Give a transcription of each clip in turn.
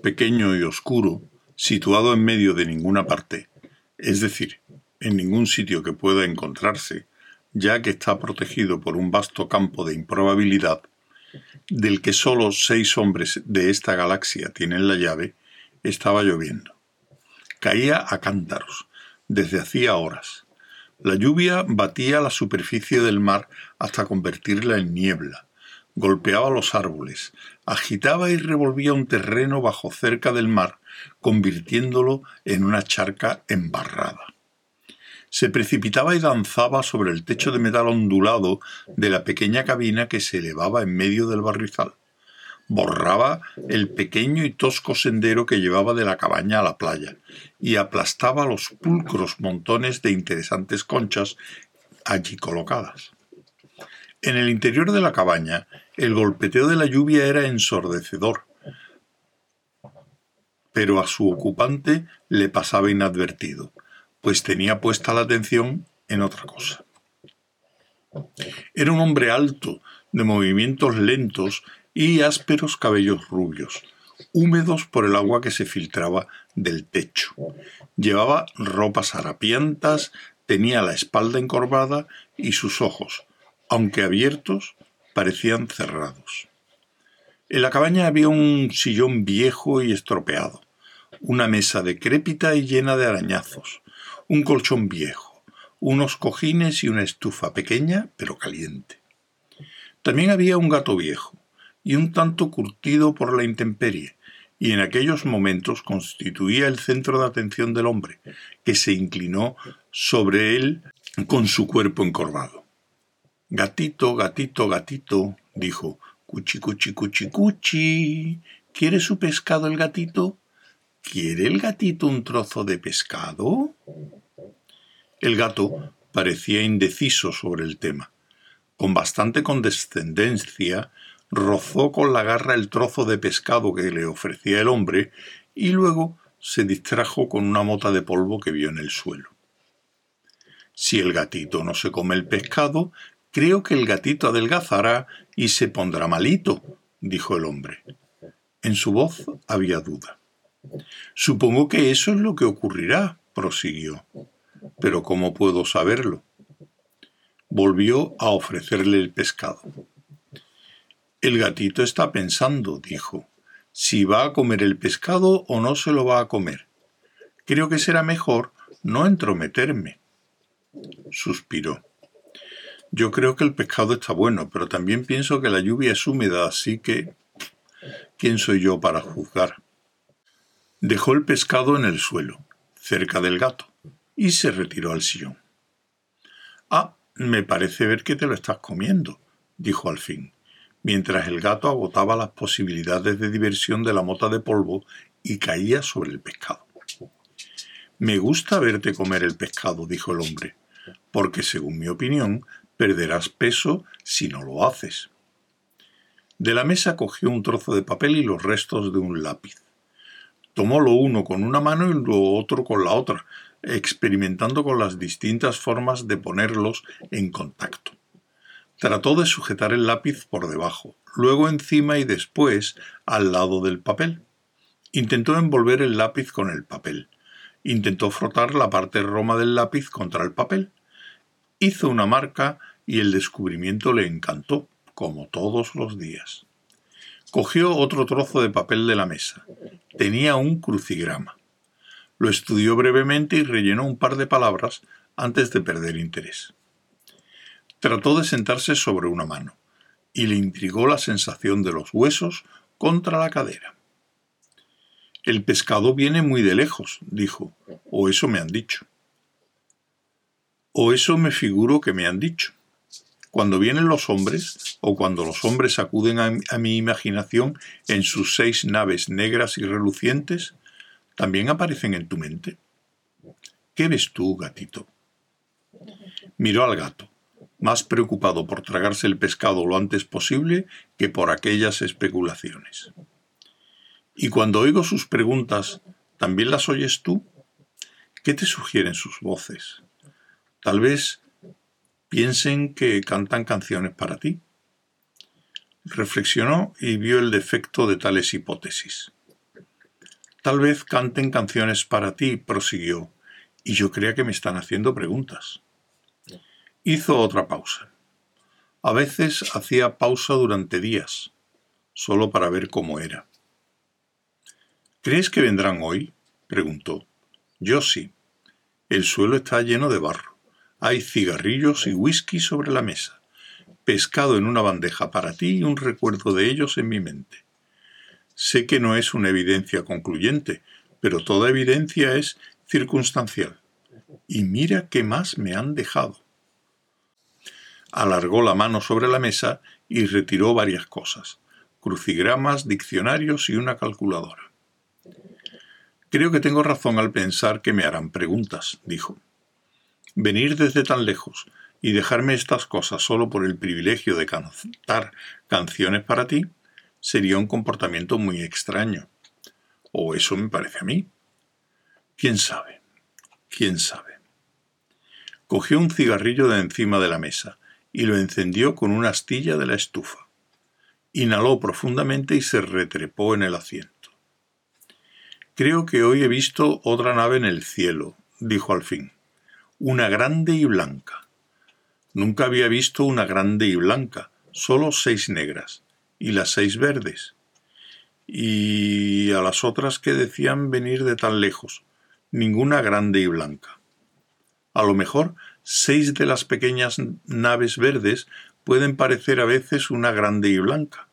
pequeño y oscuro, situado en medio de ninguna parte, es decir, en ningún sitio que pueda encontrarse, ya que está protegido por un vasto campo de improbabilidad, del que sólo seis hombres de esta galaxia tienen la llave, estaba lloviendo. Caía a cántaros, desde hacía horas. La lluvia batía la superficie del mar hasta convertirla en niebla, golpeaba los árboles, agitaba y revolvía un terreno bajo cerca del mar, convirtiéndolo en una charca embarrada se precipitaba y danzaba sobre el techo de metal ondulado de la pequeña cabina que se elevaba en medio del barrizal. Borraba el pequeño y tosco sendero que llevaba de la cabaña a la playa y aplastaba los pulcros montones de interesantes conchas allí colocadas. En el interior de la cabaña, el golpeteo de la lluvia era ensordecedor, pero a su ocupante le pasaba inadvertido pues tenía puesta la atención en otra cosa. Era un hombre alto, de movimientos lentos y ásperos cabellos rubios, húmedos por el agua que se filtraba del techo. Llevaba ropas harapientas, tenía la espalda encorvada y sus ojos, aunque abiertos, parecían cerrados. En la cabaña había un sillón viejo y estropeado, una mesa decrépita y llena de arañazos, un colchón viejo, unos cojines y una estufa pequeña pero caliente. También había un gato viejo, y un tanto curtido por la intemperie, y en aquellos momentos constituía el centro de atención del hombre, que se inclinó sobre él con su cuerpo encorvado. Gatito, gatito, gatito, dijo, cuchi, cuchi, cuchi, cuchi. ¿Quiere su pescado el gatito? ¿Quiere el gatito un trozo de pescado? El gato parecía indeciso sobre el tema. Con bastante condescendencia, rozó con la garra el trozo de pescado que le ofrecía el hombre y luego se distrajo con una mota de polvo que vio en el suelo. Si el gatito no se come el pescado, creo que el gatito adelgazará y se pondrá malito, dijo el hombre. En su voz había duda. Supongo que eso es lo que ocurrirá, prosiguió. Pero ¿cómo puedo saberlo? Volvió a ofrecerle el pescado. El gatito está pensando, dijo, si va a comer el pescado o no se lo va a comer. Creo que será mejor no entrometerme. Suspiró. Yo creo que el pescado está bueno, pero también pienso que la lluvia es húmeda, así que... ¿Quién soy yo para juzgar? Dejó el pescado en el suelo, cerca del gato y se retiró al sillón. Ah, me parece ver que te lo estás comiendo, dijo al fin, mientras el gato agotaba las posibilidades de diversión de la mota de polvo y caía sobre el pescado. Me gusta verte comer el pescado, dijo el hombre, porque según mi opinión perderás peso si no lo haces. De la mesa cogió un trozo de papel y los restos de un lápiz. Tomó lo uno con una mano y lo otro con la otra, experimentando con las distintas formas de ponerlos en contacto. Trató de sujetar el lápiz por debajo, luego encima y después al lado del papel. Intentó envolver el lápiz con el papel. Intentó frotar la parte roma del lápiz contra el papel. Hizo una marca y el descubrimiento le encantó, como todos los días. Cogió otro trozo de papel de la mesa. Tenía un crucigrama. Lo estudió brevemente y rellenó un par de palabras antes de perder interés. Trató de sentarse sobre una mano, y le intrigó la sensación de los huesos contra la cadera. El pescado viene muy de lejos, dijo, o eso me han dicho. O eso me figuro que me han dicho. Cuando vienen los hombres, o cuando los hombres acuden a, a mi imaginación en sus seis naves negras y relucientes, también aparecen en tu mente. ¿Qué ves tú, gatito? Miró al gato, más preocupado por tragarse el pescado lo antes posible que por aquellas especulaciones. Y cuando oigo sus preguntas, ¿también las oyes tú? ¿Qué te sugieren sus voces? Tal vez piensen que cantan canciones para ti. Reflexionó y vio el defecto de tales hipótesis. Tal vez canten canciones para ti, prosiguió, y yo crea que me están haciendo preguntas. Hizo otra pausa. A veces hacía pausa durante días, solo para ver cómo era. ¿Crees que vendrán hoy? preguntó. Yo sí. El suelo está lleno de barro. Hay cigarrillos y whisky sobre la mesa. Pescado en una bandeja para ti y un recuerdo de ellos en mi mente. Sé que no es una evidencia concluyente, pero toda evidencia es circunstancial. Y mira qué más me han dejado. Alargó la mano sobre la mesa y retiró varias cosas, crucigramas, diccionarios y una calculadora. Creo que tengo razón al pensar que me harán preguntas, dijo. Venir desde tan lejos y dejarme estas cosas solo por el privilegio de cantar canciones para ti sería un comportamiento muy extraño. O eso me parece a mí. ¿Quién sabe? ¿Quién sabe? Cogió un cigarrillo de encima de la mesa y lo encendió con una astilla de la estufa. Inhaló profundamente y se retrepó en el asiento. Creo que hoy he visto otra nave en el cielo, dijo al fin. Una grande y blanca. Nunca había visto una grande y blanca, solo seis negras, y las seis verdes. Y a las otras que decían venir de tan lejos, ninguna grande y blanca. A lo mejor seis de las pequeñas naves verdes pueden parecer a veces una grande y blanca.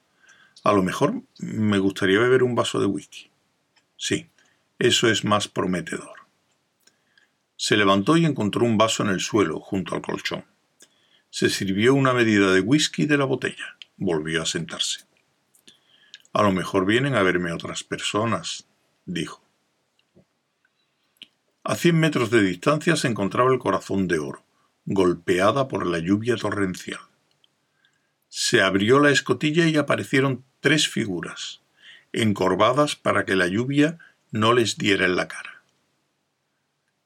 A lo mejor me gustaría beber un vaso de whisky. Sí, eso es más prometedor. Se levantó y encontró un vaso en el suelo, junto al colchón. Se sirvió una medida de whisky de la botella. Volvió a sentarse. A lo mejor vienen a verme otras personas, dijo. A cien metros de distancia se encontraba el corazón de oro, golpeada por la lluvia torrencial. Se abrió la escotilla y aparecieron tres figuras, encorvadas para que la lluvia no les diera en la cara.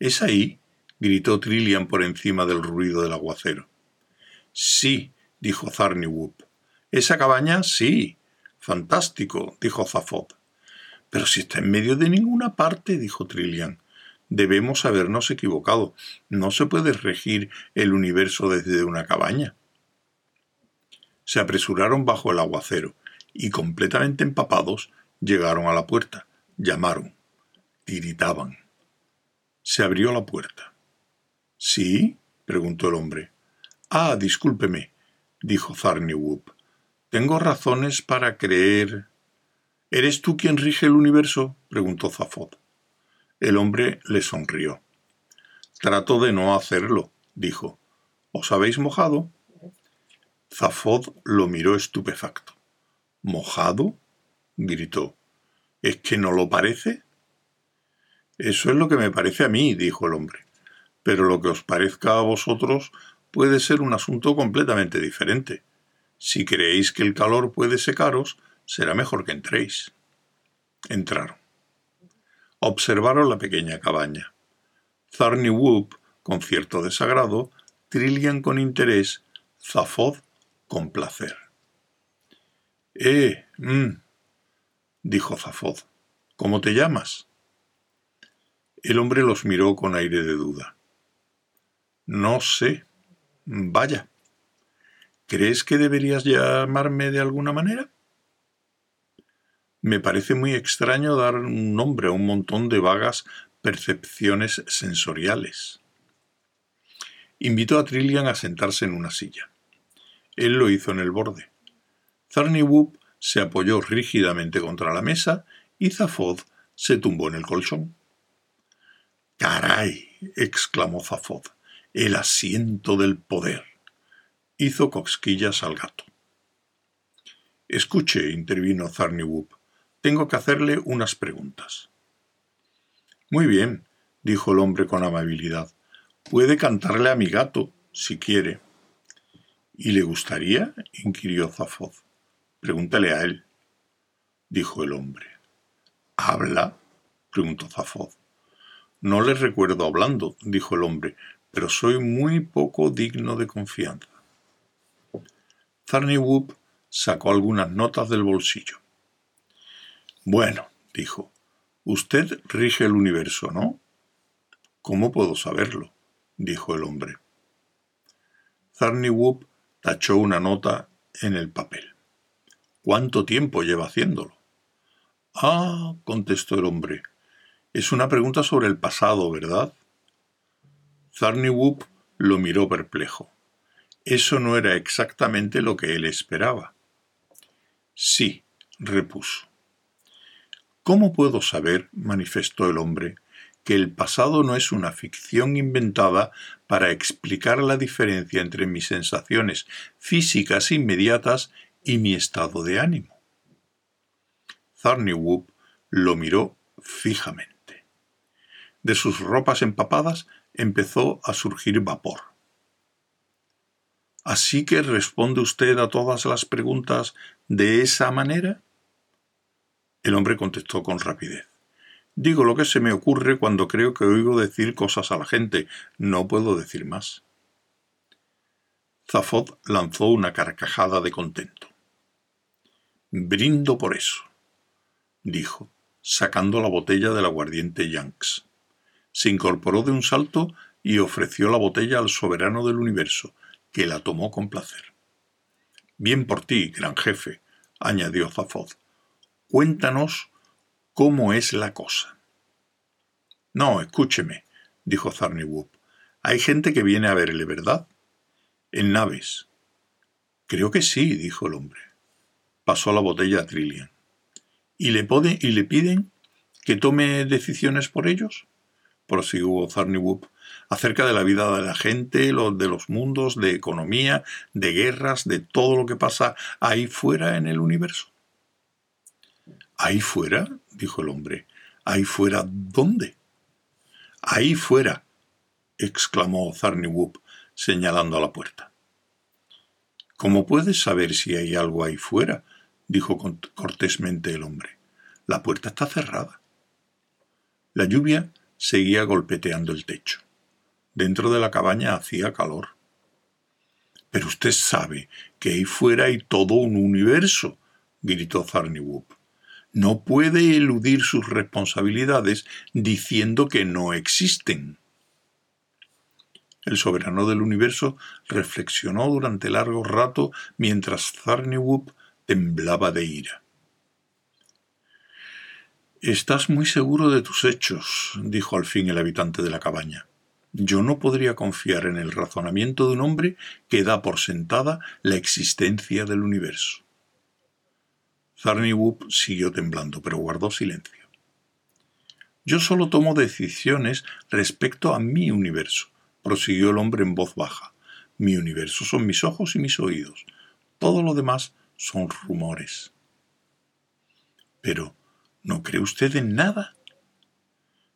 ¿Es ahí? gritó Trillian por encima del ruido del aguacero. Sí, dijo Zarniwoop. ¿Esa cabaña? Sí. Fantástico, dijo Zafod. Pero si está en medio de ninguna parte, dijo Trillian. Debemos habernos equivocado. No se puede regir el universo desde una cabaña. Se apresuraron bajo el aguacero y, completamente empapados, llegaron a la puerta. Llamaron. Tiritaban. Se abrió la puerta. ¿Sí? preguntó el hombre. Ah, discúlpeme, dijo Zarniwoop. Tengo razones para creer. ¿Eres tú quien rige el universo? preguntó Zafod. El hombre le sonrió. Trato de no hacerlo, dijo. ¿Os habéis mojado? Zafod lo miró estupefacto. ¿Mojado? gritó. ¿Es que no lo parece? Eso es lo que me parece a mí, dijo el hombre. Pero lo que os parezca a vosotros puede ser un asunto completamente diferente. Si creéis que el calor puede secaros, será mejor que entréis. Entraron observaron la pequeña cabaña. Zarni Whoop con cierto desagrado, Trillian con interés, Zafod con placer. Eh, mm, dijo Zafod, ¿cómo te llamas? El hombre los miró con aire de duda. No sé. Vaya. ¿Crees que deberías llamarme de alguna manera? Me parece muy extraño dar un nombre a un montón de vagas percepciones sensoriales. Invitó a Trillian a sentarse en una silla. Él lo hizo en el borde. Whoop se apoyó rígidamente contra la mesa y Zafod se tumbó en el colchón. ¡Caray! exclamó Zafod. El asiento del poder. Hizo cosquillas al gato. Escuche, intervino Whoop. Tengo que hacerle unas preguntas. Muy bien, dijo el hombre con amabilidad. Puede cantarle a mi gato, si quiere. ¿Y le gustaría? inquirió Zafoz. Pregúntale a él, dijo el hombre. ¿Habla? preguntó Zafoz. No le recuerdo hablando, dijo el hombre, pero soy muy poco digno de confianza. Whoop sacó algunas notas del bolsillo. Bueno, dijo, Usted rige el universo, ¿no? ¿Cómo puedo saberlo? dijo el hombre. Zarniwoop tachó una nota en el papel. ¿Cuánto tiempo lleva haciéndolo? Ah, contestó el hombre. Es una pregunta sobre el pasado, ¿verdad? Zarniwoop lo miró perplejo. Eso no era exactamente lo que él esperaba. Sí, repuso. ¿Cómo puedo saber, manifestó el hombre, que el pasado no es una ficción inventada para explicar la diferencia entre mis sensaciones físicas inmediatas y mi estado de ánimo? Zarniwoop lo miró fijamente. De sus ropas empapadas empezó a surgir vapor. ¿Así que responde usted a todas las preguntas de esa manera? El hombre contestó con rapidez. Digo lo que se me ocurre cuando creo que oigo decir cosas a la gente. No puedo decir más. Zafod lanzó una carcajada de contento. Brindo por eso, dijo, sacando la botella del aguardiente Yanks. Se incorporó de un salto y ofreció la botella al soberano del universo, que la tomó con placer. Bien por ti, gran jefe, añadió Zafod. Cuéntanos cómo es la cosa. No, escúcheme, dijo Zarniwoop. Hay gente que viene a verle, ¿verdad? En naves. Creo que sí, dijo el hombre. Pasó la botella a Trillian. ¿Y le, ¿Y le piden que tome decisiones por ellos? Prosiguió Zarniwoop, acerca de la vida de la gente, de los mundos, de economía, de guerras, de todo lo que pasa ahí fuera en el universo. ¿Ahí fuera? dijo el hombre. ¿Ahí fuera dónde? Ahí fuera, exclamó Zarniwoop, señalando a la puerta. ¿Cómo puedes saber si hay algo ahí fuera? dijo cortésmente el hombre. La puerta está cerrada. La lluvia seguía golpeteando el techo. Dentro de la cabaña hacía calor. Pero usted sabe que ahí fuera hay todo un universo, gritó Zarniwoop no puede eludir sus responsabilidades diciendo que no existen. El soberano del universo reflexionó durante largo rato mientras Zarniwoop temblaba de ira. Estás muy seguro de tus hechos, dijo al fin el habitante de la cabaña. Yo no podría confiar en el razonamiento de un hombre que da por sentada la existencia del universo. Zarniwoop siguió temblando, pero guardó silencio. Yo solo tomo decisiones respecto a mi universo, prosiguió el hombre en voz baja. Mi universo son mis ojos y mis oídos. Todo lo demás son rumores. Pero, ¿no cree usted en nada?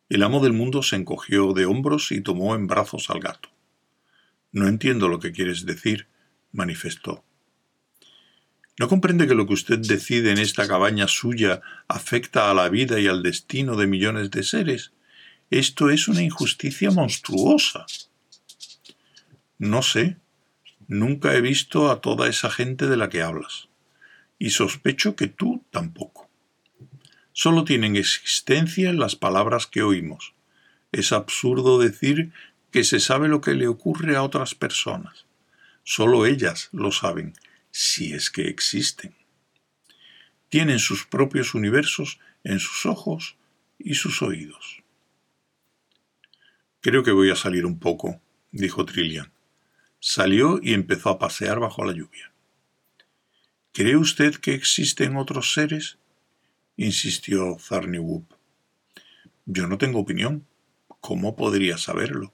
El amo del mundo se encogió de hombros y tomó en brazos al gato. No entiendo lo que quieres decir, manifestó. ¿No comprende que lo que usted decide en esta cabaña suya afecta a la vida y al destino de millones de seres? Esto es una injusticia monstruosa. No sé. Nunca he visto a toda esa gente de la que hablas. Y sospecho que tú tampoco. Solo tienen existencia en las palabras que oímos. Es absurdo decir que se sabe lo que le ocurre a otras personas. Solo ellas lo saben si es que existen. Tienen sus propios universos en sus ojos y sus oídos. Creo que voy a salir un poco, dijo Trillian. Salió y empezó a pasear bajo la lluvia. ¿Cree usted que existen otros seres? Insistió Zarniwoop. Yo no tengo opinión. ¿Cómo podría saberlo?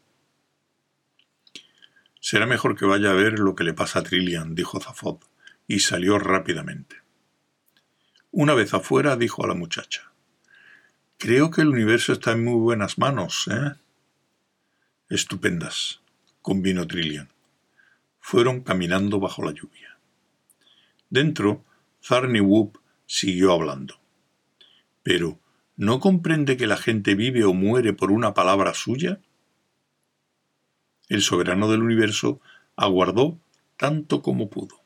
Será mejor que vaya a ver lo que le pasa a Trillian, dijo Zafod y salió rápidamente. Una vez afuera dijo a la muchacha, Creo que el universo está en muy buenas manos, ¿eh? Estupendas, convino Trillian. Fueron caminando bajo la lluvia. Dentro, Zarni Whoop siguió hablando. Pero, ¿no comprende que la gente vive o muere por una palabra suya? El soberano del universo aguardó tanto como pudo.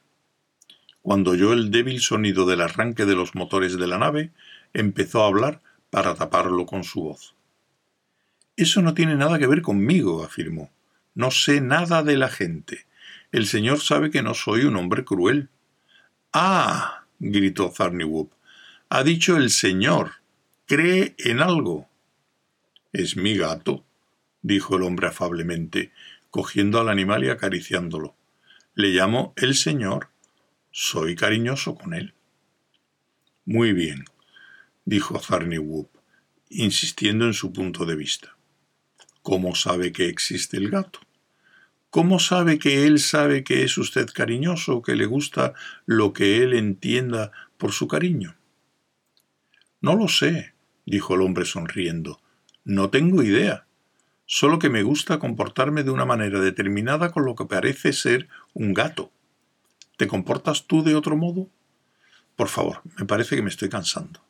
Cuando oyó el débil sonido del arranque de los motores de la nave, empezó a hablar para taparlo con su voz. Eso no tiene nada que ver conmigo, afirmó. No sé nada de la gente. El señor sabe que no soy un hombre cruel. Ah, gritó Zarniwoop. Ha dicho el señor. ¿Cree en algo? Es mi gato, dijo el hombre afablemente, cogiendo al animal y acariciándolo. Le llamo el señor. Soy cariñoso con él. Muy bien, dijo Zarniwoop, insistiendo en su punto de vista. ¿Cómo sabe que existe el gato? ¿Cómo sabe que él sabe que es usted cariñoso, que le gusta lo que él entienda por su cariño? No lo sé, dijo el hombre sonriendo. No tengo idea. Solo que me gusta comportarme de una manera determinada con lo que parece ser un gato. ¿Te comportas tú de otro modo? Por favor, me parece que me estoy cansando.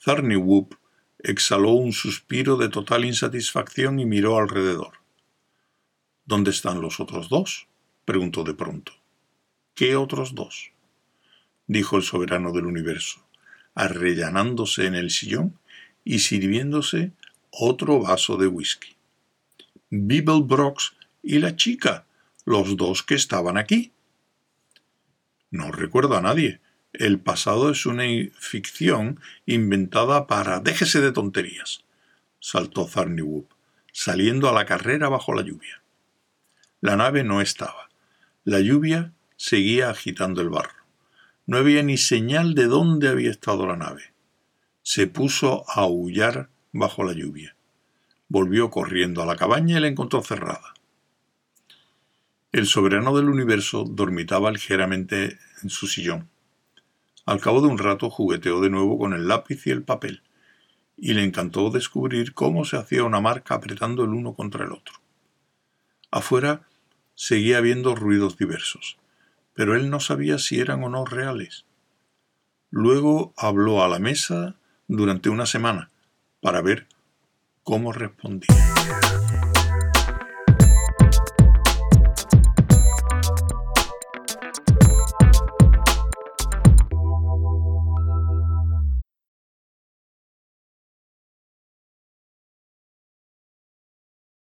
Zarni Whoop exhaló un suspiro de total insatisfacción y miró alrededor. ¿Dónde están los otros dos? preguntó de pronto. ¿Qué otros dos? dijo el soberano del universo, arrellanándose en el sillón y sirviéndose otro vaso de whisky. Brox y la chica, los dos que estaban aquí. No recuerdo a nadie, el pasado es una ficción inventada para... Déjese de tonterías, saltó Zarniwoop, saliendo a la carrera bajo la lluvia. La nave no estaba. La lluvia seguía agitando el barro. No había ni señal de dónde había estado la nave. Se puso a aullar bajo la lluvia. Volvió corriendo a la cabaña y la encontró cerrada. El soberano del universo dormitaba ligeramente en su sillón. Al cabo de un rato jugueteó de nuevo con el lápiz y el papel, y le encantó descubrir cómo se hacía una marca apretando el uno contra el otro. Afuera seguía habiendo ruidos diversos, pero él no sabía si eran o no reales. Luego habló a la mesa durante una semana para ver cómo respondía.